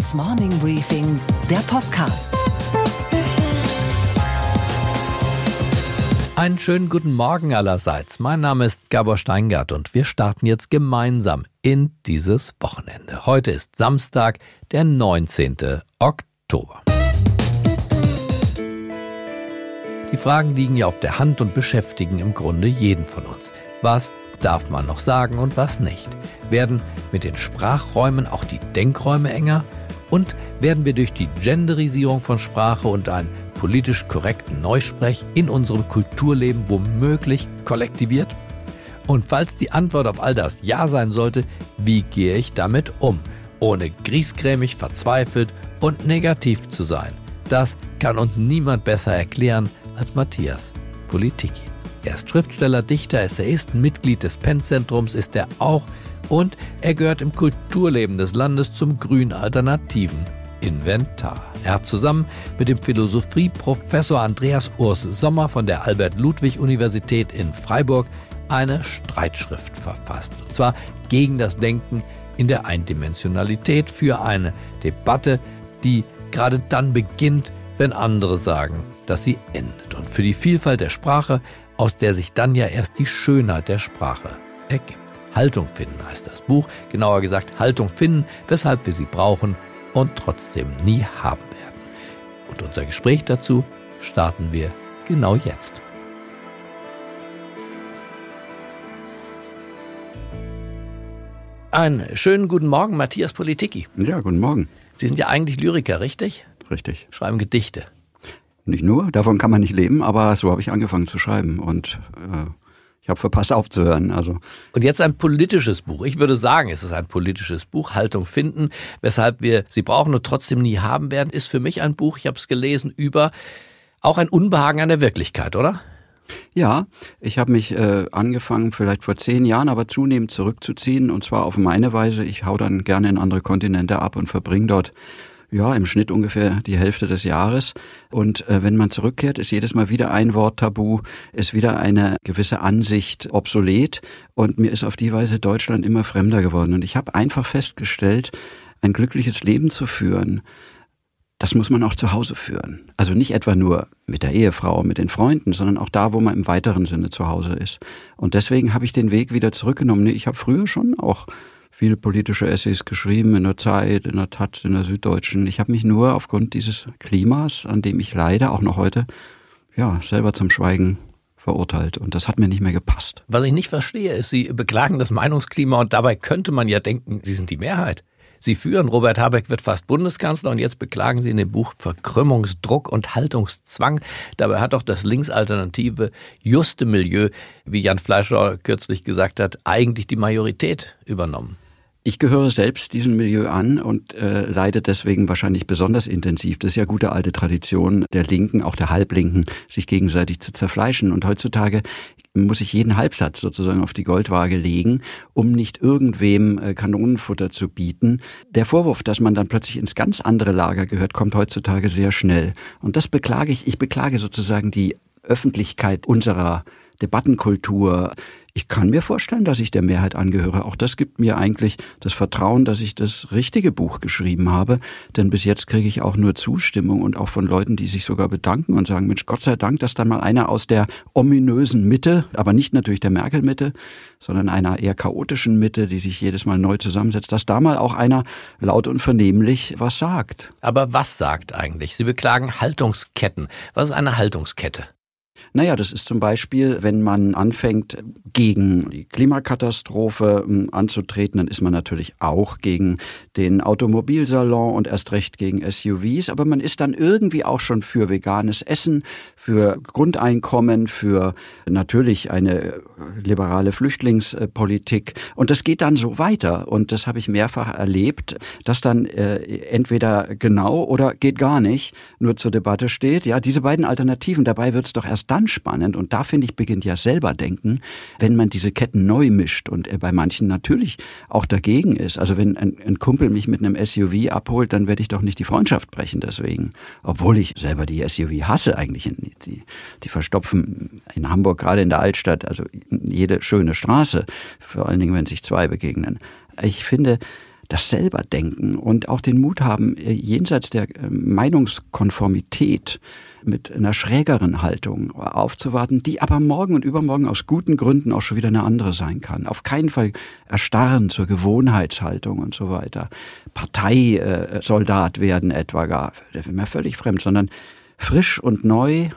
Handelsblatts Morning Briefing, der Podcast. Einen schönen guten Morgen allerseits. Mein Name ist Gabor Steingart und wir starten jetzt gemeinsam in dieses Wochenende. Heute ist Samstag, der 19. Oktober. Die Fragen liegen ja auf der Hand und beschäftigen im Grunde jeden von uns. Was darf man noch sagen und was nicht? Werden mit den Sprachräumen auch die Denkräume enger? Und werden wir durch die Genderisierung von Sprache und einen politisch korrekten Neusprech in unserem Kulturleben womöglich kollektiviert? Und falls die Antwort auf all das Ja sein sollte, wie gehe ich damit um, ohne griesgrämig, verzweifelt und negativ zu sein? Das kann uns niemand besser erklären als Matthias Politiki. Er ist Schriftsteller, Dichter, Essayist, Mitglied des Pennzentrums ist er auch und er gehört im Kulturleben des Landes zum grün alternativen Inventar. Er hat zusammen mit dem Philosophieprofessor Andreas Urs Sommer von der Albert-Ludwig-Universität in Freiburg eine Streitschrift verfasst. Und zwar gegen das Denken in der Eindimensionalität für eine Debatte, die gerade dann beginnt, wenn andere sagen, dass sie endet. Und für die Vielfalt der Sprache aus der sich dann ja erst die Schönheit der Sprache ergibt. Haltung finden heißt das Buch, genauer gesagt Haltung finden, weshalb wir sie brauchen und trotzdem nie haben werden. Und unser Gespräch dazu starten wir genau jetzt. Einen schönen guten Morgen, Matthias Politiki. Ja, guten Morgen. Sie sind ja eigentlich Lyriker, richtig? Richtig. Schreiben Gedichte. Nicht nur, davon kann man nicht leben, aber so habe ich angefangen zu schreiben und äh, ich habe verpasst aufzuhören. Also. Und jetzt ein politisches Buch. Ich würde sagen, es ist ein politisches Buch, Haltung finden, weshalb wir sie brauchen und trotzdem nie haben werden, ist für mich ein Buch, ich habe es gelesen, über auch ein Unbehagen an der Wirklichkeit, oder? Ja, ich habe mich äh, angefangen, vielleicht vor zehn Jahren, aber zunehmend zurückzuziehen und zwar auf meine Weise. Ich hau dann gerne in andere Kontinente ab und verbringe dort ja, im Schnitt ungefähr die Hälfte des Jahres. Und äh, wenn man zurückkehrt, ist jedes Mal wieder ein Wort tabu, ist wieder eine gewisse Ansicht obsolet. Und mir ist auf die Weise Deutschland immer fremder geworden. Und ich habe einfach festgestellt, ein glückliches Leben zu führen, das muss man auch zu Hause führen. Also nicht etwa nur mit der Ehefrau, mit den Freunden, sondern auch da, wo man im weiteren Sinne zu Hause ist. Und deswegen habe ich den Weg wieder zurückgenommen. Ich habe früher schon auch viele politische Essays geschrieben in der Zeit, in der Taz, in der Süddeutschen. Ich habe mich nur aufgrund dieses Klimas, an dem ich leider auch noch heute ja selber zum Schweigen verurteilt und das hat mir nicht mehr gepasst. Was ich nicht verstehe, ist, Sie beklagen das Meinungsklima und dabei könnte man ja denken, Sie sind die Mehrheit. Sie führen, Robert Habeck wird fast Bundeskanzler und jetzt beklagen Sie in dem Buch Verkrümmungsdruck und Haltungszwang. Dabei hat doch das linksalternative juste Milieu, wie Jan Fleischer kürzlich gesagt hat, eigentlich die Majorität übernommen. Ich gehöre selbst diesem Milieu an und äh, leide deswegen wahrscheinlich besonders intensiv. Das ist ja gute alte Tradition der Linken, auch der Halblinken, sich gegenseitig zu zerfleischen. Und heutzutage muss ich jeden Halbsatz sozusagen auf die Goldwaage legen, um nicht irgendwem äh, Kanonenfutter zu bieten. Der Vorwurf, dass man dann plötzlich ins ganz andere Lager gehört, kommt heutzutage sehr schnell. Und das beklage ich. Ich beklage sozusagen die Öffentlichkeit unserer Debattenkultur. Ich kann mir vorstellen, dass ich der Mehrheit angehöre. Auch das gibt mir eigentlich das Vertrauen, dass ich das richtige Buch geschrieben habe. Denn bis jetzt kriege ich auch nur Zustimmung und auch von Leuten, die sich sogar bedanken und sagen, Mensch, Gott sei Dank, dass da mal einer aus der ominösen Mitte, aber nicht natürlich der Merkel-Mitte, sondern einer eher chaotischen Mitte, die sich jedes Mal neu zusammensetzt, dass da mal auch einer laut und vernehmlich was sagt. Aber was sagt eigentlich? Sie beklagen Haltungsketten. Was ist eine Haltungskette? Naja, das ist zum Beispiel, wenn man anfängt, gegen die Klimakatastrophe hm, anzutreten, dann ist man natürlich auch gegen den Automobilsalon und erst recht gegen SUVs, aber man ist dann irgendwie auch schon für veganes Essen, für Grundeinkommen, für natürlich eine liberale Flüchtlingspolitik. Und das geht dann so weiter. Und das habe ich mehrfach erlebt, dass dann äh, entweder genau oder geht gar nicht nur zur Debatte steht. Ja, diese beiden Alternativen, dabei wird es doch erst dann spannend und da finde ich beginnt ja selber denken, wenn man diese Ketten neu mischt und bei manchen natürlich auch dagegen ist. Also wenn ein, ein Kumpel mich mit einem SUV abholt, dann werde ich doch nicht die Freundschaft brechen deswegen, obwohl ich selber die SUV hasse eigentlich. Die, die verstopfen in Hamburg gerade in der Altstadt, also jede schöne Straße, vor allen Dingen wenn sich zwei begegnen. Ich finde, das selber denken und auch den Mut haben, äh, jenseits der äh, Meinungskonformität mit einer schrägeren Haltung aufzuwarten, die aber morgen und übermorgen aus guten Gründen auch schon wieder eine andere sein kann. Auf keinen Fall erstarren zur Gewohnheitshaltung und so weiter. Parteisoldat werden etwa gar, der wäre mir völlig fremd, sondern frisch und neu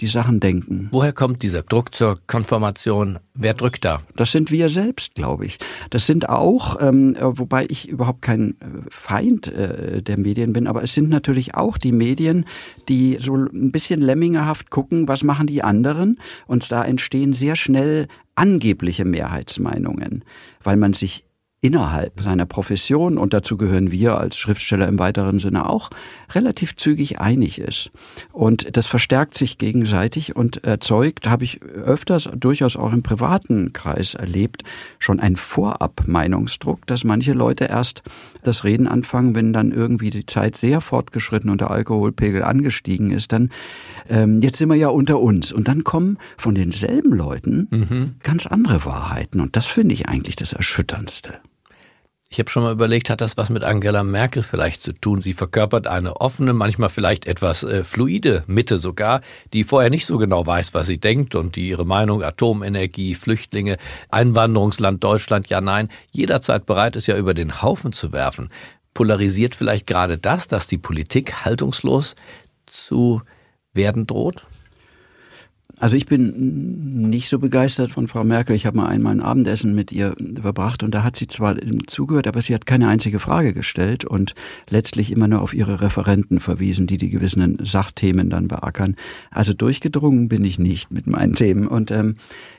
die Sachen denken. Woher kommt dieser Druck zur Konformation? Wer drückt da? Das sind wir selbst, glaube ich. Das sind auch, ähm, wobei ich überhaupt kein äh, Feind äh, der Medien bin, aber es sind natürlich auch die Medien, die so ein bisschen lemmingerhaft gucken, was machen die anderen? Und da entstehen sehr schnell angebliche Mehrheitsmeinungen, weil man sich innerhalb seiner Profession, und dazu gehören wir als Schriftsteller im weiteren Sinne auch, relativ zügig einig ist. Und das verstärkt sich gegenseitig und erzeugt, habe ich öfters durchaus auch im privaten Kreis erlebt, schon ein Vorab-Meinungsdruck, dass manche Leute erst das Reden anfangen, wenn dann irgendwie die Zeit sehr fortgeschritten und der Alkoholpegel angestiegen ist, dann ähm, jetzt sind wir ja unter uns. Und dann kommen von denselben Leuten mhm. ganz andere Wahrheiten. Und das finde ich eigentlich das Erschütterndste. Ich habe schon mal überlegt, hat das was mit Angela Merkel vielleicht zu tun? Sie verkörpert eine offene, manchmal vielleicht etwas äh, fluide Mitte sogar, die vorher nicht so genau weiß, was sie denkt und die ihre Meinung Atomenergie, Flüchtlinge, Einwanderungsland Deutschland, ja nein, jederzeit bereit ist, ja über den Haufen zu werfen. Polarisiert vielleicht gerade das, dass die Politik haltungslos zu werden droht? Also ich bin nicht so begeistert von Frau Merkel. Ich habe mal einmal ein Abendessen mit ihr verbracht und da hat sie zwar zugehört, aber sie hat keine einzige Frage gestellt und letztlich immer nur auf ihre Referenten verwiesen, die die gewissen Sachthemen dann beackern. Also durchgedrungen bin ich nicht mit meinen Themen. Und ähm,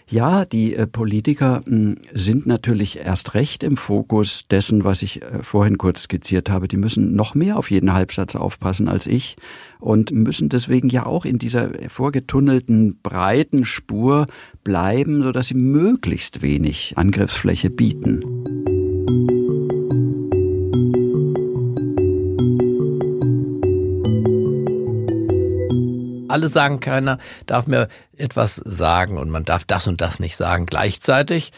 ja, die äh, Politiker hm, sind natürlich erst recht im Fokus dessen, was ich äh, vorhin kurz skizziert habe. Die müssen noch mehr auf jeden Halbsatz aufpassen als ich und müssen deswegen ja auch in dieser vorgetunnelten breiten Spur bleiben, sodass sie möglichst wenig Angriffsfläche bieten. alle sagen, keiner darf mir etwas sagen und man darf das und das nicht sagen. Gleichzeitig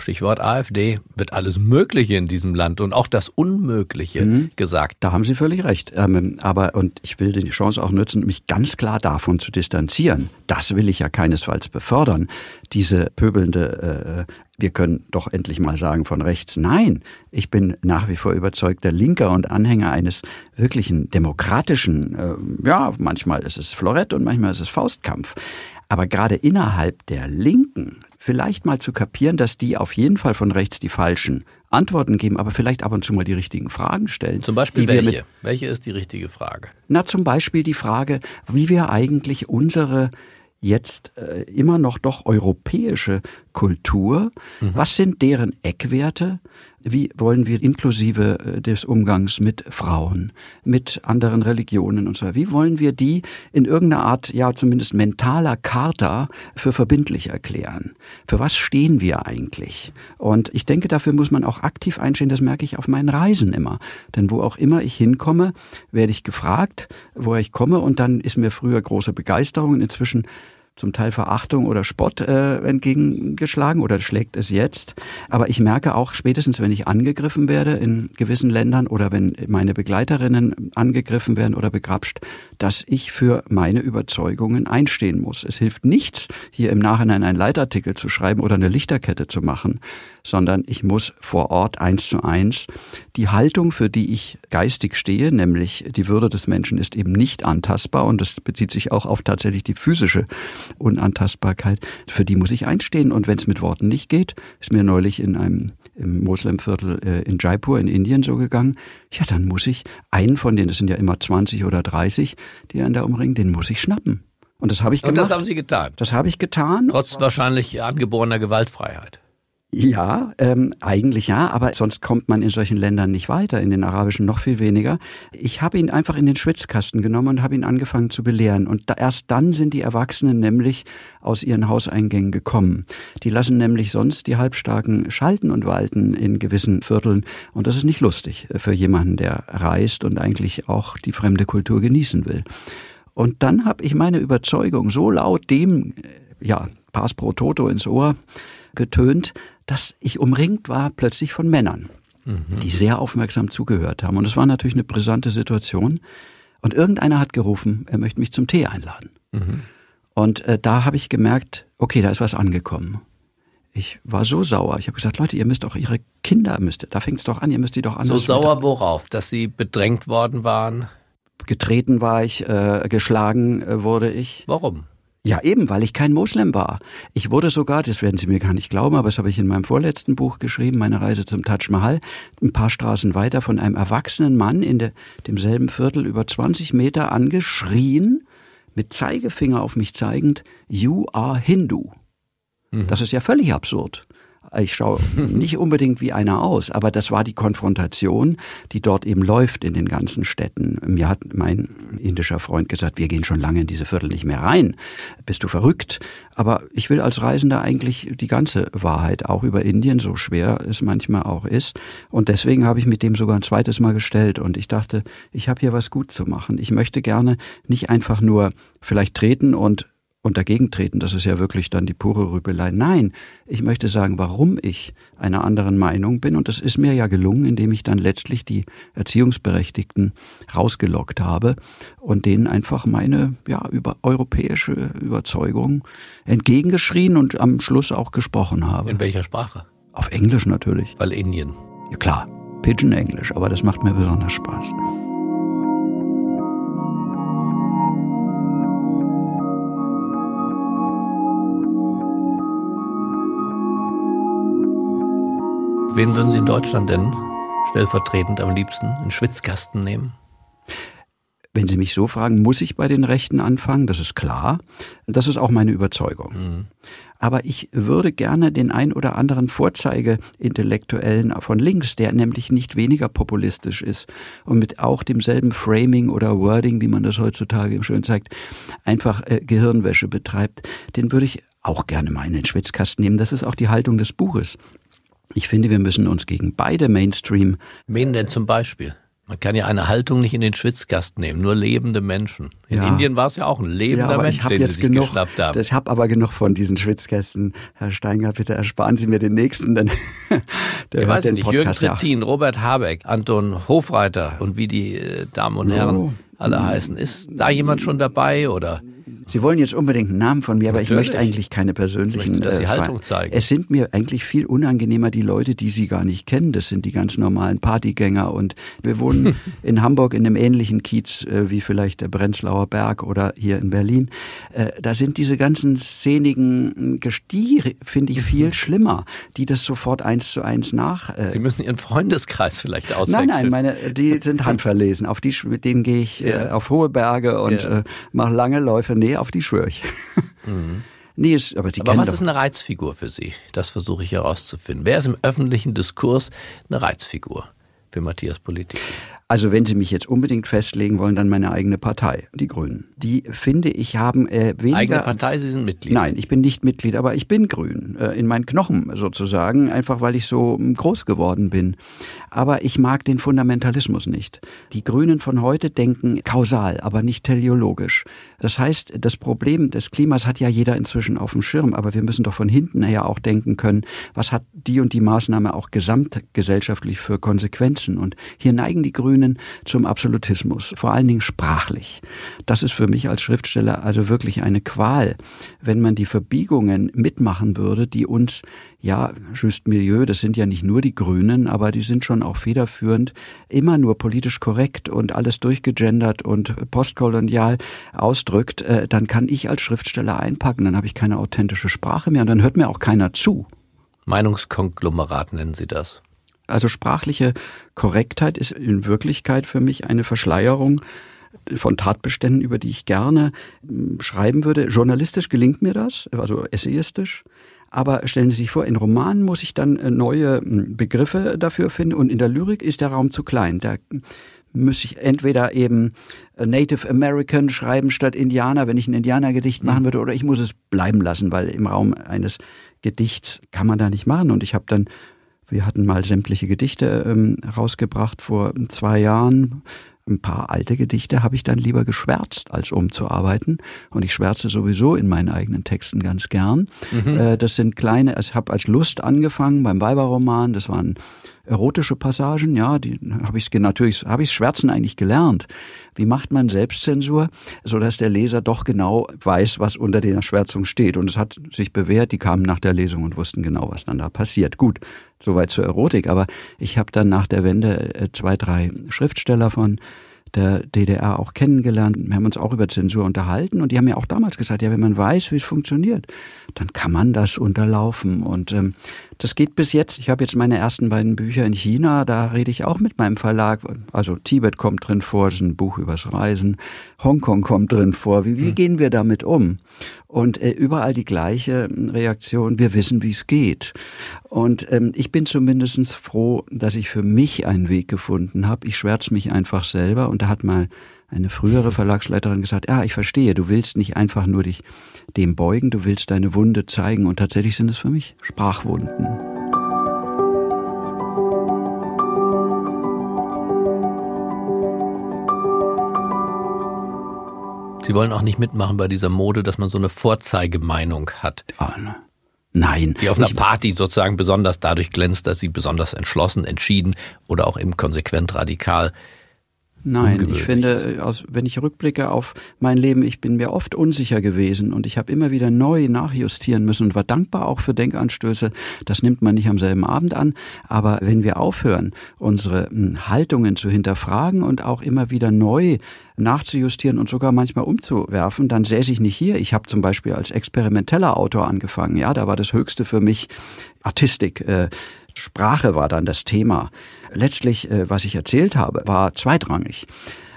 Stichwort AfD, wird alles Mögliche in diesem Land und auch das Unmögliche mhm. gesagt. Da haben Sie völlig recht. Ähm, aber, und ich will die Chance auch nutzen, mich ganz klar davon zu distanzieren. Das will ich ja keinesfalls befördern. Diese pöbelnde, äh, wir können doch endlich mal sagen von rechts. Nein, ich bin nach wie vor überzeugter Linker und Anhänger eines wirklichen demokratischen, äh, ja, manchmal ist es Florett und manchmal ist es Faustkampf. Aber gerade innerhalb der Linken vielleicht mal zu kapieren, dass die auf jeden Fall von rechts die falschen Antworten geben, aber vielleicht ab und zu mal die richtigen Fragen stellen. Zum Beispiel welche? welche ist die richtige Frage? Na, zum Beispiel die Frage, wie wir eigentlich unsere jetzt äh, immer noch doch europäische Kultur, mhm. was sind deren Eckwerte? Wie wollen wir inklusive äh, des Umgangs mit Frauen, mit anderen Religionen und so weiter, wie wollen wir die in irgendeiner Art, ja zumindest mentaler Charta für verbindlich erklären? Für was stehen wir eigentlich? Und ich denke, dafür muss man auch aktiv einstehen, das merke ich auf meinen Reisen immer. Denn wo auch immer ich hinkomme, werde ich gefragt, woher ich komme und dann ist mir früher große Begeisterung und inzwischen zum Teil Verachtung oder Spott äh, entgegengeschlagen oder schlägt es jetzt. Aber ich merke auch spätestens, wenn ich angegriffen werde in gewissen Ländern oder wenn meine Begleiterinnen angegriffen werden oder begrapscht, dass ich für meine Überzeugungen einstehen muss. Es hilft nichts, hier im Nachhinein einen Leitartikel zu schreiben oder eine Lichterkette zu machen, sondern ich muss vor Ort eins zu eins die Haltung, für die ich geistig stehe, nämlich die Würde des Menschen ist eben nicht antastbar und das bezieht sich auch auf tatsächlich die physische Unantastbarkeit, für die muss ich einstehen und wenn es mit Worten nicht geht, ist mir neulich in einem im Moslemviertel äh, in Jaipur in Indien so gegangen, ja, dann muss ich einen von denen, das sind ja immer 20 oder 30, die einen da umringen, den muss ich schnappen. Und das habe ich gemacht. Und das haben Sie getan? Das habe ich getan. Trotz wahrscheinlich angeborener Gewaltfreiheit. Ja, ähm, eigentlich ja, aber sonst kommt man in solchen Ländern nicht weiter, in den arabischen noch viel weniger. Ich habe ihn einfach in den Schwitzkasten genommen und habe ihn angefangen zu belehren. Und da, erst dann sind die Erwachsenen nämlich aus ihren Hauseingängen gekommen. Die lassen nämlich sonst die Halbstarken schalten und walten in gewissen Vierteln. Und das ist nicht lustig für jemanden, der reist und eigentlich auch die fremde Kultur genießen will. Und dann habe ich meine Überzeugung so laut dem, äh, ja, Pass pro Toto ins Ohr getönt, dass ich umringt war plötzlich von Männern. mhm. die sehr aufmerksam zugehört haben. Und es war natürlich eine brisante Situation. Und irgendeiner hat gerufen, er möchte mich zum Tee einladen. Mhm. Und äh, da habe ich gemerkt, okay, da ist was angekommen. Ich war so sauer. Ich habe gesagt, Leute, ihr müsst doch ihre Kinder, müsst, da fängt es doch an, ihr müsst die doch anders. So sauer worauf? Dass sie bedrängt worden waren? Getreten war ich, äh, geschlagen äh, wurde ich. Warum? Ja, eben, weil ich kein Moslem war. Ich wurde sogar, das werden Sie mir gar nicht glauben, aber das habe ich in meinem vorletzten Buch geschrieben, meine Reise zum Taj Mahal, ein paar Straßen weiter von einem erwachsenen Mann in de, demselben Viertel über 20 Meter angeschrien, mit Zeigefinger auf mich zeigend, You are Hindu. Mhm. Das ist ja völlig absurd. Ich schaue nicht unbedingt wie einer aus, aber das war die Konfrontation, die dort eben läuft in den ganzen Städten. Mir hat mein indischer Freund gesagt, wir gehen schon lange in diese Viertel nicht mehr rein. Bist du verrückt? Aber ich will als Reisender eigentlich die ganze Wahrheit, auch über Indien, so schwer es manchmal auch ist. Und deswegen habe ich mit dem sogar ein zweites Mal gestellt. Und ich dachte, ich habe hier was gut zu machen. Ich möchte gerne nicht einfach nur vielleicht treten und und dagegen treten, das ist ja wirklich dann die pure Rübelei. Nein, ich möchte sagen, warum ich einer anderen Meinung bin. Und das ist mir ja gelungen, indem ich dann letztlich die Erziehungsberechtigten rausgelockt habe und denen einfach meine ja, über europäische Überzeugung entgegengeschrien und am Schluss auch gesprochen habe. In welcher Sprache? Auf Englisch natürlich. Weil Indien. Ja klar, Pidgin Englisch, aber das macht mir besonders Spaß. Wen würden Sie in Deutschland denn stellvertretend am liebsten in Schwitzkasten nehmen? Wenn Sie mich so fragen, muss ich bei den Rechten anfangen, das ist klar. Das ist auch meine Überzeugung. Mhm. Aber ich würde gerne den ein oder anderen Vorzeige-Intellektuellen von links, der nämlich nicht weniger populistisch ist und mit auch demselben Framing oder Wording, wie man das heutzutage schön zeigt, einfach äh, Gehirnwäsche betreibt, den würde ich auch gerne mal in den Schwitzkasten nehmen. Das ist auch die Haltung des Buches. Ich finde, wir müssen uns gegen beide Mainstream. Wen denn zum Beispiel? Man kann ja eine Haltung nicht in den Schwitzkasten nehmen, nur lebende Menschen. In ja. Indien war es ja auch ein lebender ja, Mensch, den jetzt Sie sich genug, geschnappt haben. Ich habe aber genug von diesen Schwitzkästen. Herr Steingart, bitte ersparen Sie mir den nächsten, denn der ich weiß den nicht, Podcast, Jürgen Trittin. Robert Habeck, Anton Hofreiter und wie die äh, Damen und Herren oh. alle heißen. Ist da jemand schon dabei oder? Sie wollen jetzt unbedingt einen Namen von mir, aber Natürlich. ich möchte eigentlich keine persönlichen. Ich möchte, dass Sie äh, Haltung zeigen. Es sind mir eigentlich viel unangenehmer die Leute, die Sie gar nicht kennen. Das sind die ganz normalen Partygänger. Und wir wohnen in Hamburg in einem ähnlichen Kiez äh, wie vielleicht der Brenzlauer Berg oder hier in Berlin. Äh, da sind diese ganzen szenigen Gestiere, finde ich, viel schlimmer, die das sofort eins zu eins nach. Äh, Sie müssen Ihren Freundeskreis vielleicht auswechseln. Nein, nein, meine, die sind handverlesen. Auf die, mit denen gehe ich ja. äh, auf hohe Berge und ja. äh, mache lange Läufe. Nee, auf die schwöre ich. Mhm. Nee, aber aber was ist eine Reizfigur für Sie? Das versuche ich herauszufinden. Wer ist im öffentlichen Diskurs eine Reizfigur für Matthias Politik? Also wenn Sie mich jetzt unbedingt festlegen wollen, dann meine eigene Partei, die Grünen. Die finde ich haben äh, weniger. Eigene Partei, Sie sind Mitglied? Nein, ich bin nicht Mitglied, aber ich bin Grün äh, in meinen Knochen sozusagen, einfach weil ich so hm, groß geworden bin. Aber ich mag den Fundamentalismus nicht. Die Grünen von heute denken kausal, aber nicht teleologisch. Das heißt, das Problem des Klimas hat ja jeder inzwischen auf dem Schirm, aber wir müssen doch von hinten her auch denken können, was hat die und die Maßnahme auch gesamtgesellschaftlich für Konsequenzen? Und hier neigen die Grünen Grünen zum Absolutismus, vor allen Dingen sprachlich. Das ist für mich als Schriftsteller also wirklich eine Qual, wenn man die Verbiegungen mitmachen würde, die uns ja, Just Milieu, das sind ja nicht nur die Grünen, aber die sind schon auch federführend, immer nur politisch korrekt und alles durchgegendert und postkolonial ausdrückt, äh, dann kann ich als Schriftsteller einpacken, dann habe ich keine authentische Sprache mehr und dann hört mir auch keiner zu. Meinungskonglomerat nennen Sie das. Also sprachliche Korrektheit ist in Wirklichkeit für mich eine Verschleierung von Tatbeständen, über die ich gerne hm, schreiben würde. Journalistisch gelingt mir das, also essayistisch. Aber stellen Sie sich vor, in Romanen muss ich dann äh, neue hm, Begriffe dafür finden und in der Lyrik ist der Raum zu klein. Da muss ich entweder eben Native American schreiben statt Indianer, wenn ich ein Indianergedicht machen hm. würde, oder ich muss es bleiben lassen, weil im Raum eines Gedichts kann man da nicht machen. Und ich habe dann wir hatten mal sämtliche Gedichte ähm, rausgebracht vor zwei Jahren. Ein paar alte Gedichte habe ich dann lieber geschwärzt, als umzuarbeiten. Und ich schwärze sowieso in meinen eigenen Texten ganz gern. Mhm. Äh, das sind kleine, ich habe als Lust angefangen beim Weiberroman. Das waren erotische Passagen, ja, die habe ich natürlich, habe ich Schwärzen eigentlich gelernt. Wie macht man Selbstzensur, so dass der Leser doch genau weiß, was unter der Schwärzung steht? Und es hat sich bewährt. Die kamen nach der Lesung und wussten genau, was dann da passiert. Gut, soweit zur Erotik. Aber ich habe dann nach der Wende äh, zwei, drei Schriftsteller von der DDR auch kennengelernt. Wir haben uns auch über Zensur unterhalten und die haben mir auch damals gesagt, ja, wenn man weiß, wie es funktioniert, dann kann man das unterlaufen. Und ähm, das geht bis jetzt. Ich habe jetzt meine ersten beiden Bücher in China, da rede ich auch mit meinem Verlag. Also Tibet kommt drin vor, das ist ein Buch übers Reisen. Hongkong kommt drin vor. Wie, wie hm. gehen wir damit um? Und äh, überall die gleiche Reaktion, wir wissen, wie es geht. Und ähm, ich bin zumindest froh, dass ich für mich einen Weg gefunden habe. Ich schwärze mich einfach selber und da hat mal eine frühere Verlagsleiterin gesagt, ja, ich verstehe, du willst nicht einfach nur dich dem beugen, du willst deine Wunde zeigen und tatsächlich sind es für mich Sprachwunden. Sie wollen auch nicht mitmachen bei dieser Mode, dass man so eine Vorzeigemeinung hat. Ah, ne. Nein. Die auf einer Party sozusagen besonders dadurch glänzt, dass sie besonders entschlossen, entschieden oder auch eben konsequent radikal Nein, ich finde, wenn ich rückblicke auf mein Leben, ich bin mir oft unsicher gewesen und ich habe immer wieder neu nachjustieren müssen und war dankbar auch für Denkanstöße. Das nimmt man nicht am selben Abend an, aber wenn wir aufhören, unsere hm, Haltungen zu hinterfragen und auch immer wieder neu nachzujustieren und sogar manchmal umzuwerfen, dann säße ich nicht hier. Ich habe zum Beispiel als experimenteller Autor angefangen. Ja, da war das Höchste für mich Artistik. Äh, Sprache war dann das Thema. Letztlich, äh, was ich erzählt habe, war zweitrangig.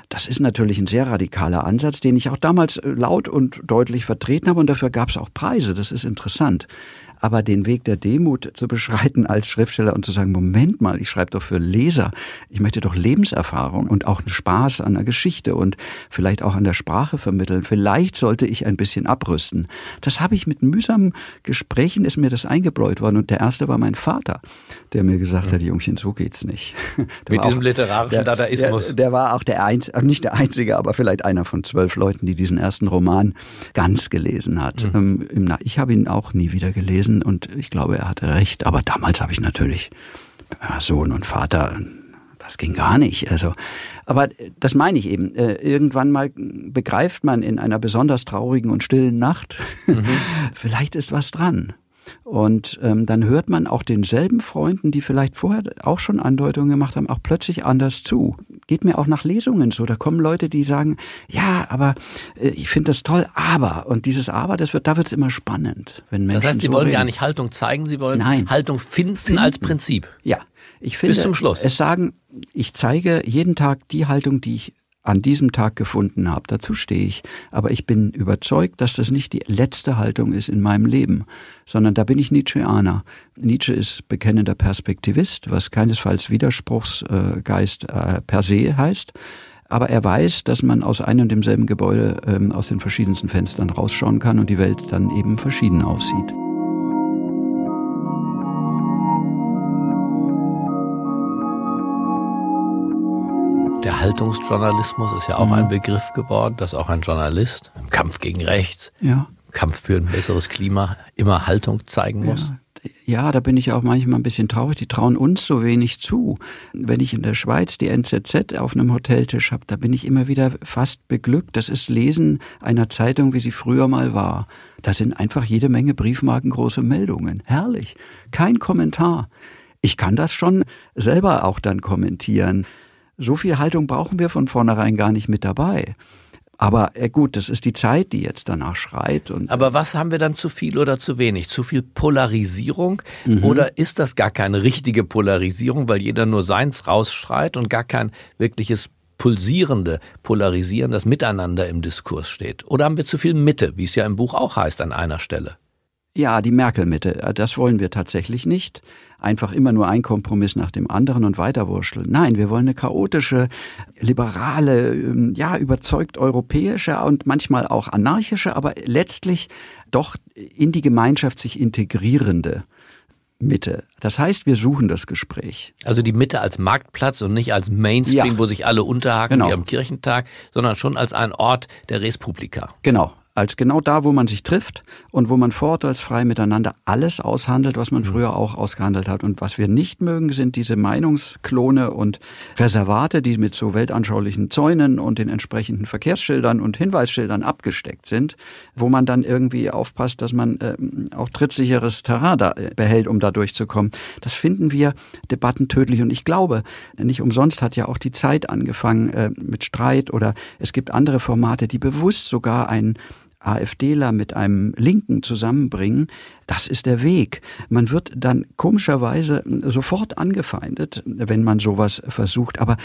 Das ist natürlich ein sehr radikaler Ansatz, den ich auch damals äh, laut und deutlich vertreten habe und dafür gab es auch Preise. Das ist interessant. Aber den Weg der Demut zu beschreiten als Schriftsteller und zu sagen, Moment mal, ich schreibe doch für Leser, ich möchte doch Lebenserfahrung und auch einen Spaß an der Geschichte und vielleicht auch an der Sprache vermitteln. Vielleicht sollte ich ein bisschen abrüsten. Das habe ich mit mühsamen Gesprächen ist mir das eingebläut worden und der erste war mein Vater, der mir gesagt hat, Jungchen, so geht's nicht. Der mit diesem auch, literarischen der, Dadaismus. Der, der, war auch der einzige, äh, nicht der einzige, aber vielleicht einer von zwölf Leuten, die diesen ersten Roman ganz gelesen hat. Mhm. Ich habe ihn auch nie wieder gelesen gewesen und ich glaube, er hatte recht. Aber damals habe ich natürlich Sohn und Vater, das ging gar nicht. Also, aber das meine ich eben. Äh, irgendwann mal begreift man in einer besonders traurigen und stillen Nacht, mhm. vielleicht ist was dran. Und ähm, dann hört man auch denselben Freunden, die vielleicht vorher auch schon Andeutungen gemacht haben, auch plötzlich anders zu. Geht mir auch nach Lesungen so. Da kommen Leute, die sagen, ja, aber äh, ich finde das toll, aber. Und dieses Aber, das wird, da wird es immer spannend. Wenn Menschen das heißt, Sie so wollen reden. gar nicht Haltung zeigen, Sie wollen Nein. Haltung finden, finden als Prinzip. Ja. Ich finde, Bis zum Schluss. es sagen, ich zeige jeden Tag die Haltung, die ich an diesem Tag gefunden habe. Dazu stehe ich. Aber ich bin überzeugt, dass das nicht die letzte Haltung ist in meinem Leben, sondern da bin ich Nietzscheaner. Nietzsche ist bekennender Perspektivist, was keinesfalls Widerspruchsgeist äh, per se heißt. Aber er weiß, dass man aus einem und demselben Gebäude ähm, aus den verschiedensten Fenstern rausschauen kann und die Welt dann eben verschieden aussieht. Der Haltungsjournalismus ist ja auch mhm. ein Begriff geworden, dass auch ein Journalist im Kampf gegen Rechts, ja. im Kampf für ein besseres Klima immer Haltung zeigen muss. Ja. Ja, da bin ich auch manchmal ein bisschen traurig. Die trauen uns so wenig zu. Wenn ich in der Schweiz die NZZ auf einem Hoteltisch habe, da bin ich immer wieder fast beglückt. Das ist Lesen einer Zeitung, wie sie früher mal war. Da sind einfach jede Menge Briefmarkengroße Meldungen. Herrlich. Kein Kommentar. Ich kann das schon selber auch dann kommentieren. So viel Haltung brauchen wir von vornherein gar nicht mit dabei. Aber äh, gut, das ist die Zeit, die jetzt danach schreit. Und Aber was haben wir dann zu viel oder zu wenig? Zu viel Polarisierung? Mhm. Oder ist das gar keine richtige Polarisierung, weil jeder nur seins rausschreit und gar kein wirkliches pulsierende, polarisierendes Miteinander im Diskurs steht? Oder haben wir zu viel Mitte, wie es ja im Buch auch heißt an einer Stelle? Ja, die Merkel-Mitte, äh, das wollen wir tatsächlich nicht. Einfach immer nur ein Kompromiss nach dem anderen und weiterwurschteln. Nein, wir wollen eine chaotische, liberale, ähm, ja, überzeugt europäische und manchmal auch anarchische, aber letztlich doch in die Gemeinschaft sich integrierende Mitte. Das heißt, wir suchen das Gespräch. Also die Mitte als Marktplatz und nicht als Mainstream, ja. wo sich alle unterhaken genau. wie am Kirchentag, sondern schon als ein Ort der Respublika. Genau, als genau da, wo man sich trifft und wo man vorurteilsfrei miteinander alles aushandelt, was man mhm. früher auch ausgehandelt hat. Und was wir nicht mögen, sind diese Meinungsklone und Reservate, die mit so weltanschaulichen Zäunen und den entsprechenden Verkehrsschildern und Hinweisschildern abgesteckt sind, wo man dann irgendwie aufpasst, dass man äh, auch trittsicheres Terrain da äh, behält, um da durchzukommen. Das finden wir Debatten tödlich. Und ich glaube, nicht umsonst hat ja auch die Zeit angefangen äh, mit Streit oder es gibt andere Formate, die bewusst sogar einen AfDler mit einem Linken zusammenbringen, das ist der Weg. Man wird dann komischerweise sofort angefeindet, wenn man sowas versucht. Aber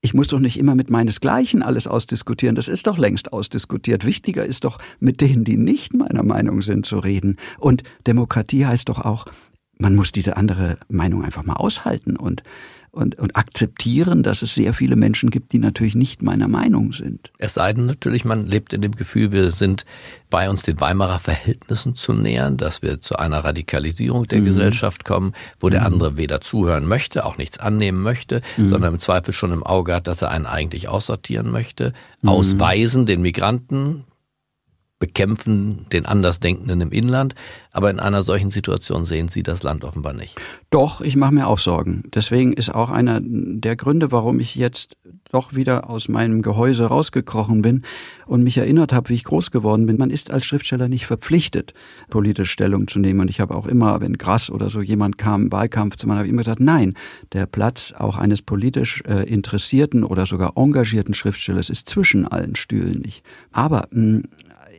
ich muss doch nicht immer mit meinesgleichen alles ausdiskutieren. Das ist doch längst ausdiskutiert. Wichtiger ist doch, mit denen, die nicht meiner Meinung sind, zu reden. Und Demokratie heißt doch auch, man muss diese andere Meinung einfach mal aushalten und und, und akzeptieren, dass es sehr viele Menschen gibt, die natürlich nicht meiner Meinung sind. Es sei denn natürlich, man lebt in dem Gefühl, wir sind bei uns den Weimarer Verhältnissen zu nähern, dass wir zu einer Radikalisierung der mhm. Gesellschaft kommen, wo der mhm. andere weder zuhören möchte, auch nichts annehmen möchte, mhm. sondern im Zweifel schon im Auge hat, dass er einen eigentlich aussortieren möchte, mhm. ausweisen, den Migranten, bekämpfen den Andersdenkenden im Inland. Aber in einer solchen Situation sehen Sie das Land offenbar nicht. Doch, ich mache mir auch Sorgen. Deswegen ist auch einer der Gründe, warum ich jetzt doch wieder aus meinem Gehäuse rausgekrochen bin und mich erinnert habe, wie ich groß geworden bin. Man ist als Schriftsteller nicht verpflichtet, politisch Stellung zu nehmen. Und ich habe auch immer, wenn Grass oder so jemand kam, Wahlkampf zu machen, habe ich immer gesagt, nein, der Platz auch eines politisch äh, interessierten oder sogar engagierten Schriftstellers ist zwischen allen Stühlen nicht. Aber mh,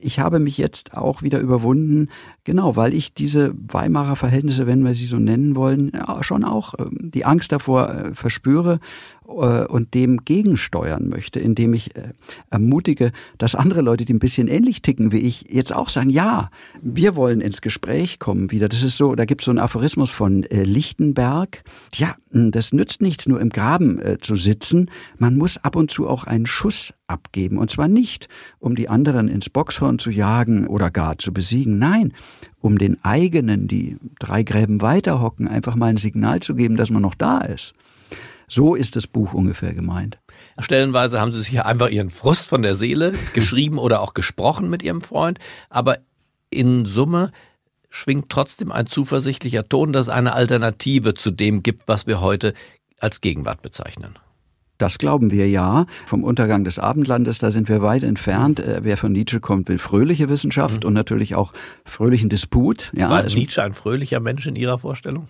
ich habe mich jetzt auch wieder überwunden, genau, weil ich diese Weimarer Verhältnisse, wenn wir sie so nennen wollen, schon auch ähm, die Angst davor äh, verspüre und dem gegensteuern möchte, indem ich äh, ermutige, dass andere Leute, die ein bisschen ähnlich ticken wie ich, jetzt auch sagen, ja, wir wollen ins Gespräch kommen wieder. Das ist so, da gibt es so einen Aphorismus von Lichtenberg. Ja, hm, das nützt nichts, nur im Graben zu sitzen. Man muss ab und zu auch einen Schuss abgeben. Und zwar nicht, um die anderen ins Boxhorn zu jagen oder gar zu besiegen. Nein, um den eigenen, die drei Gräben weiter hocken, einfach mal ein Signal zu geben, dass man noch da ist. So ist das Buch ungefähr gemeint. Stellenweise haben Sie sich einfach Ihren Frust von der Seele geschrieben oder auch gesprochen mit Ihrem Freund, aber in Summe schwingt trotzdem ein zuversichtlicher Ton, dass es eine Alternative zu dem gibt, was wir heute als Gegenwart bezeichnen. Das glauben wir ja. Vom Untergang des Abendlandes, da sind wir weit entfernt. Äh, wer von Nietzsche kommt, will fröhliche Wissenschaft mhm. und natürlich auch fröhlichen Disput. Ja, War also, Nietzsche ein fröhlicher Mensch in Ihrer Vorstellung?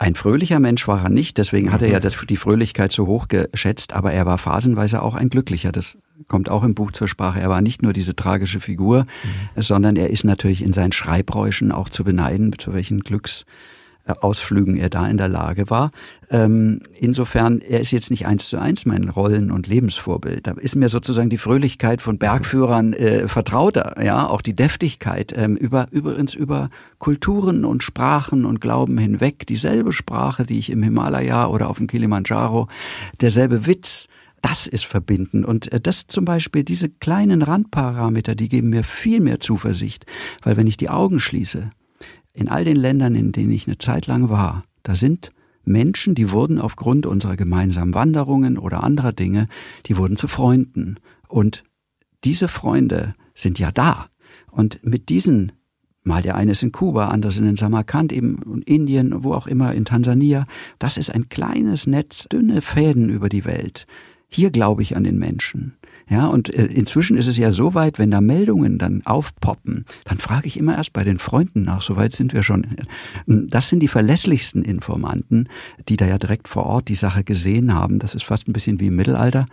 Ein fröhlicher Mensch war er nicht, deswegen hat er ja das, die Fröhlichkeit so hoch geschätzt, aber er war phasenweise auch ein glücklicher. Das kommt auch im Buch zur Sprache. Er war nicht nur diese tragische Figur, mhm. sondern er ist natürlich in seinen Schreibräuschen auch zu beneiden, zu welchen Glücks Ausflügen er da in der Lage war. Ähm, insofern, er ist jetzt nicht eins zu eins mein Rollen- und Lebensvorbild. Da ist mir sozusagen die Fröhlichkeit von Bergführern äh, vertrauter, ja, auch die Deftigkeit ähm, über übrigens über Kulturen und Sprachen und Glauben hinweg. Dieselbe Sprache, die ich im Himalaya oder auf dem Kilimanjaro, derselbe Witz. Das ist verbinden. Und äh, das zum Beispiel, diese kleinen Randparameter, die geben mir viel mehr Zuversicht. Weil wenn ich die Augen schließe, in all den Ländern, in denen ich eine Zeit lang war, da sind Menschen, die wurden aufgrund unserer gemeinsamen Wanderungen oder anderer Dinge, die wurden zu Freunden. Und diese Freunde sind ja da. Und mit diesen, mal der eine ist in Kuba, anders in Samarkand, eben in Indien, wo auch immer, in Tansania, das ist ein kleines Netz, dünne Fäden über die Welt. Hier glaube ich an den Menschen. Ja, und äh, inzwischen ist es ja so weit, wenn da Meldungen dann aufpoppen, dann frage ich immer erst bei den Freunden nach, so weit sind wir schon. Das sind die verlässlichsten Informanten, die da ja direkt vor Ort die Sache gesehen haben. Das ist fast ein bisschen wie im Mittelalter.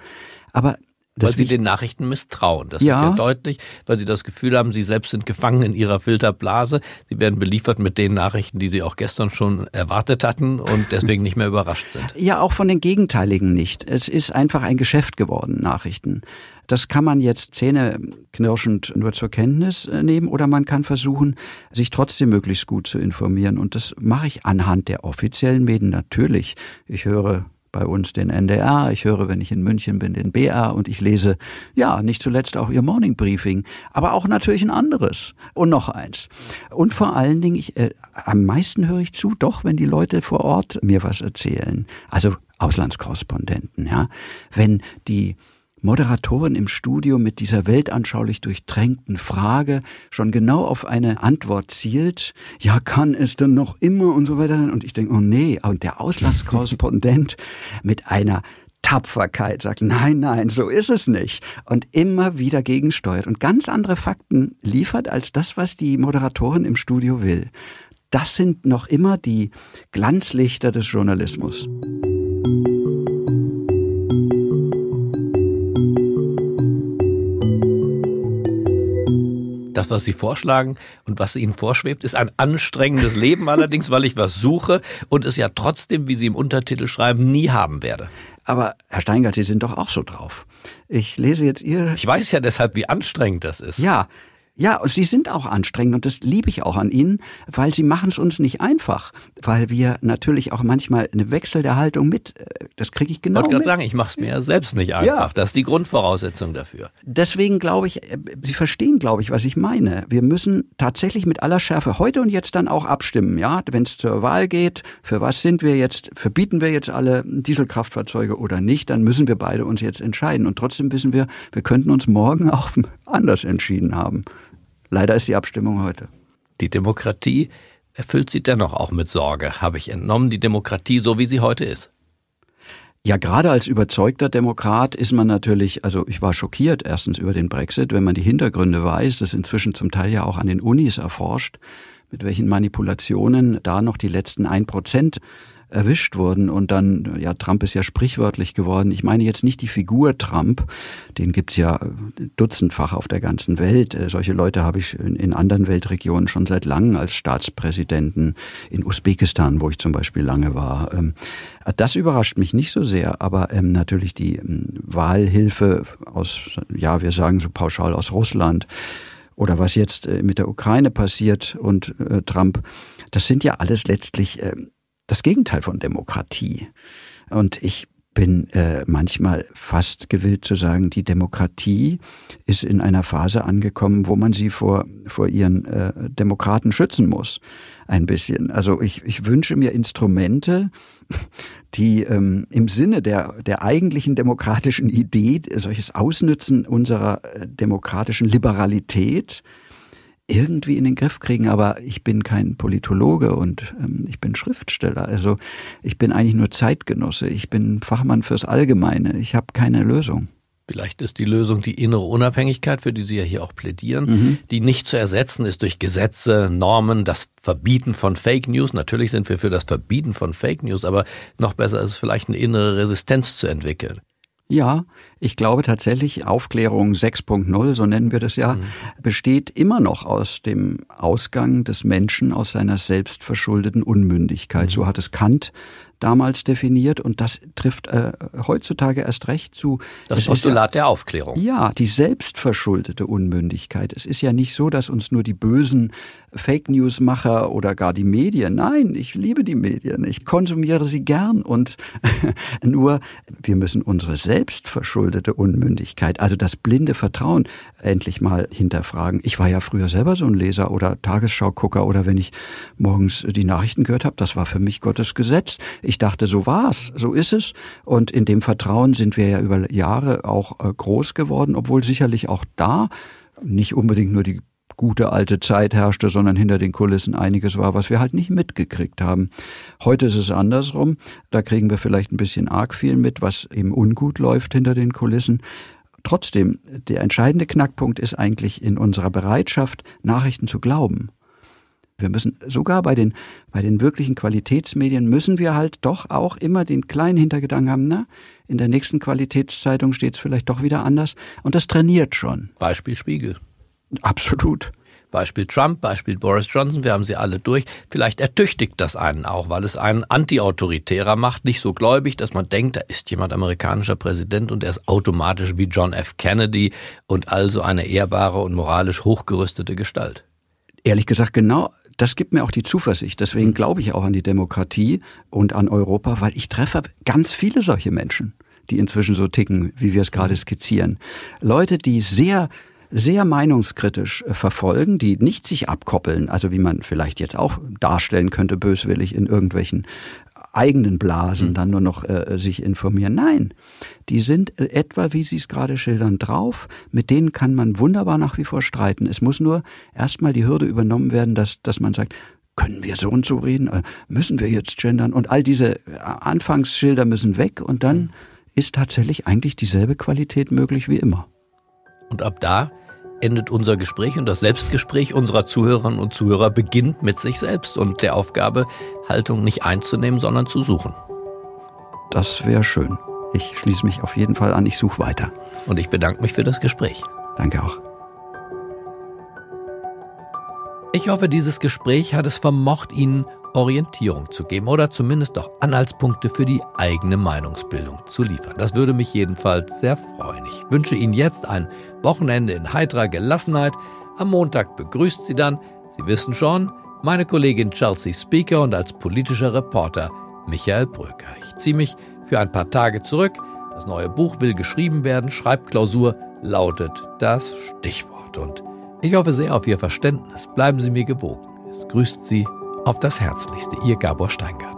Aber weil sie den Nachrichten misstrauen. Das ja. wird ja deutlich, weil sie das Gefühl haben, sie selbst sind gefangen in ihrer Filterblase. Sie werden beliefert mit den Nachrichten, die sie auch gestern schon erwartet hatten und deswegen nicht mehr überrascht sind. Ja, auch von den Gegenteiligen nicht. Es ist einfach ein Geschäft geworden, Nachrichten. Das kann man jetzt zähneknirschend nur zur Kenntnis äh, nehmen oder man kann versuchen, sich trotzdem möglichst gut zu informieren. Und das mache ich anhand der offiziellen Medien natürlich. Ich höre bei uns den NDR, ich höre, wenn ich in München bin, den BR und ich lese, ja, nicht zuletzt auch ihr Morning Briefing, aber auch natürlich ein anderes und noch eins. Und vor allen Dingen, ich, äh, am meisten höre ich zu, doch, wenn die Leute vor Ort mir was erzählen. Also Auslandskorrespondenten, ja. Wenn die Moderatorin im Studio mit dieser weltanschaulich durchtränkten Frage schon genau auf eine Antwort zielt. Ja, kann es denn noch immer und so weiter. Und ich denke, oh nee, und der Auslandskorrespondent mit einer Tapferkeit sagt, nein, nein, so ist es nicht. Und immer wieder gegensteuert und ganz andere Fakten liefert als das, was die Moderatorin im Studio will. Das sind noch immer die Glanzlichter des Journalismus. Das, was Sie vorschlagen und was Ihnen vorschwebt, ist ein anstrengendes Leben allerdings, weil ich was suche und es ja trotzdem, wie Sie im Untertitel schreiben, nie haben werde. Aber Herr Steingart, Sie sind doch auch so drauf. Ich lese jetzt Ihr. Ich weiß ja deshalb, wie anstrengend das ist. Ja, ja, und sie sind auch anstrengend und das liebe ich auch an ihnen, weil sie machen es uns nicht einfach, weil wir natürlich auch manchmal eine Wechsel der Haltung mit, äh, das kriege ich genau. Ich wollte gerade sagen, ich mache es mir ja selbst nicht einfach. Ja. Das ist die Grundvoraussetzung dafür. Deswegen glaube ich, äh, Sie verstehen, glaube ich, was ich meine. Wir müssen tatsächlich mit aller Schärfe heute und jetzt dann auch abstimmen, ja, wenn es zur Wahl geht, für was sind wir jetzt, verbieten wir jetzt alle Dieselkraftfahrzeuge oder nicht, dann müssen wir beide uns jetzt entscheiden. Und trotzdem wissen wir, wir könnten uns morgen auch anders entschieden haben. Leider ist die Abstimmung heute. Die Demokratie erfüllt sie dennoch auch mit Sorge, habe ich entnommen, die Demokratie so wie sie heute ist. Ja, gerade als überzeugter Demokrat ist man natürlich, also ich war schockiert erstens über den Brexit, wenn man die Hintergründe weiß, das inzwischen zum Teil ja auch an den Unis erforscht, mit welchen Manipulationen da noch die letzten ein Prozent erwischt wurden und dann, ja, Trump ist ja sprichwörtlich geworden. Ich meine jetzt nicht die Figur Trump, den gibt's ja dutzendfach auf der ganzen Welt. Äh, solche Leute habe ich in, anderen Weltregionen schon seit langem als Staatspräsidenten, in Usbekistan, wo ich zum Beispiel lange war. Ähm, das überrascht mich nicht so sehr, aber ähm, natürlich die ähm, Wahlhilfe aus, ja, wir sagen so pauschal aus Russland, oder was jetzt äh, mit der Ukraine passiert und äh, Trump, das sind ja alles letztlich das Gegenteil von Demokratie. Und ich bin äh, manchmal fast gewillt zu sagen, die Demokratie ist in einer Phase angekommen, wo man sie vor, vor ihren äh, Demokraten schützen muss. Ein bisschen. Also ich, ich wünsche mir Instrumente, die ähm, im Sinne der, der eigentlichen demokratischen Idee, solches Ausnützen unserer äh, demokratischen Liberalität, irgendwie in den Griff kriegen, aber ich bin kein Politologe und ähm, ich bin Schriftsteller. Also ich bin eigentlich nur Zeitgenosse. Ich bin Fachmann fürs Allgemeine. Ich habe keine Lösung. Vielleicht ist die Lösung die innere Unabhängigkeit, für die Sie ja hier auch plädieren, mhm. die nicht zu ersetzen ist durch Gesetze, Normen, das Verbieten von Fake News. Natürlich sind wir für das Verbieten von Fake News, aber noch besser ist es vielleicht eine innere Resistenz zu entwickeln. Ja, ich glaube tatsächlich, Aufklärung 6.0, so nennen wir das ja, mhm. besteht immer noch aus dem Ausgang des Menschen aus seiner selbstverschuldeten Unmündigkeit. Mhm. So hat es Kant damals definiert und das trifft äh, heutzutage erst recht zu. Das Postulat ja, der Aufklärung. Ja, die selbstverschuldete Unmündigkeit. Es ist ja nicht so, dass uns nur die bösen Fake News Macher oder gar die Medien. Nein, ich liebe die Medien. Ich konsumiere sie gern und nur wir müssen unsere selbstverschuldete Unmündigkeit, also das blinde Vertrauen endlich mal hinterfragen. Ich war ja früher selber so ein Leser oder Tagesschaugucker oder wenn ich morgens die Nachrichten gehört habe, das war für mich Gottes Gesetz. Ich dachte, so war's, so ist es und in dem Vertrauen sind wir ja über Jahre auch äh, groß geworden, obwohl sicherlich auch da nicht unbedingt nur die gute alte Zeit herrschte, sondern hinter den Kulissen einiges war, was wir halt nicht mitgekriegt haben. Heute ist es andersrum. Da kriegen wir vielleicht ein bisschen arg viel mit, was eben ungut läuft hinter den Kulissen. Trotzdem, der entscheidende Knackpunkt ist eigentlich in unserer Bereitschaft, Nachrichten zu glauben. Wir müssen sogar bei den, bei den wirklichen Qualitätsmedien müssen wir halt doch auch immer den kleinen Hintergedanken haben, na, in der nächsten Qualitätszeitung steht es vielleicht doch wieder anders. Und das trainiert schon. Beispiel Spiegel. Absolut. Beispiel Trump, Beispiel Boris Johnson, wir haben sie alle durch. Vielleicht ertüchtigt das einen auch, weil es einen antiautoritärer macht, nicht so gläubig, dass man denkt, da ist jemand amerikanischer Präsident und er ist automatisch wie John F. Kennedy und also eine ehrbare und moralisch hochgerüstete Gestalt. Ehrlich gesagt, genau das gibt mir auch die Zuversicht. Deswegen glaube ich auch an die Demokratie und an Europa, weil ich treffe ganz viele solche Menschen, die inzwischen so ticken, wie wir es gerade skizzieren. Leute, die sehr sehr meinungskritisch äh, verfolgen, die nicht sich abkoppeln, also wie man vielleicht jetzt auch darstellen könnte, böswillig in irgendwelchen eigenen Blasen mhm. dann nur noch äh, sich informieren. Nein, die sind äh, etwa, wie Sie es gerade schildern, drauf. Mit denen kann man wunderbar nach wie vor streiten. Es muss nur erstmal die Hürde übernommen werden, dass, dass man sagt, können wir so und so reden? Äh, müssen wir jetzt gendern? Und all diese äh, Anfangsschilder müssen weg und dann mhm. ist tatsächlich eigentlich dieselbe Qualität möglich wie immer. Und ab da endet unser Gespräch und das Selbstgespräch unserer Zuhörerinnen und Zuhörer beginnt mit sich selbst und der Aufgabe, Haltung nicht einzunehmen, sondern zu suchen. Das wäre schön. Ich schließe mich auf jeden Fall an, ich suche weiter. Und ich bedanke mich für das Gespräch. Danke auch. Ich hoffe, dieses Gespräch hat es vermocht, Ihnen Orientierung zu geben oder zumindest doch Anhaltspunkte für die eigene Meinungsbildung zu liefern. Das würde mich jedenfalls sehr freuen. Ich wünsche Ihnen jetzt ein Wochenende in heiterer Gelassenheit. Am Montag begrüßt Sie dann, Sie wissen schon, meine Kollegin Chelsea Speaker und als politischer Reporter Michael Bröker. Ich ziehe mich für ein paar Tage zurück. Das neue Buch will geschrieben werden. Schreibklausur lautet das Stichwort. Und ich hoffe sehr auf Ihr Verständnis. Bleiben Sie mir gewogen. Es grüßt Sie auf das Herzlichste. Ihr Gabor Steingart.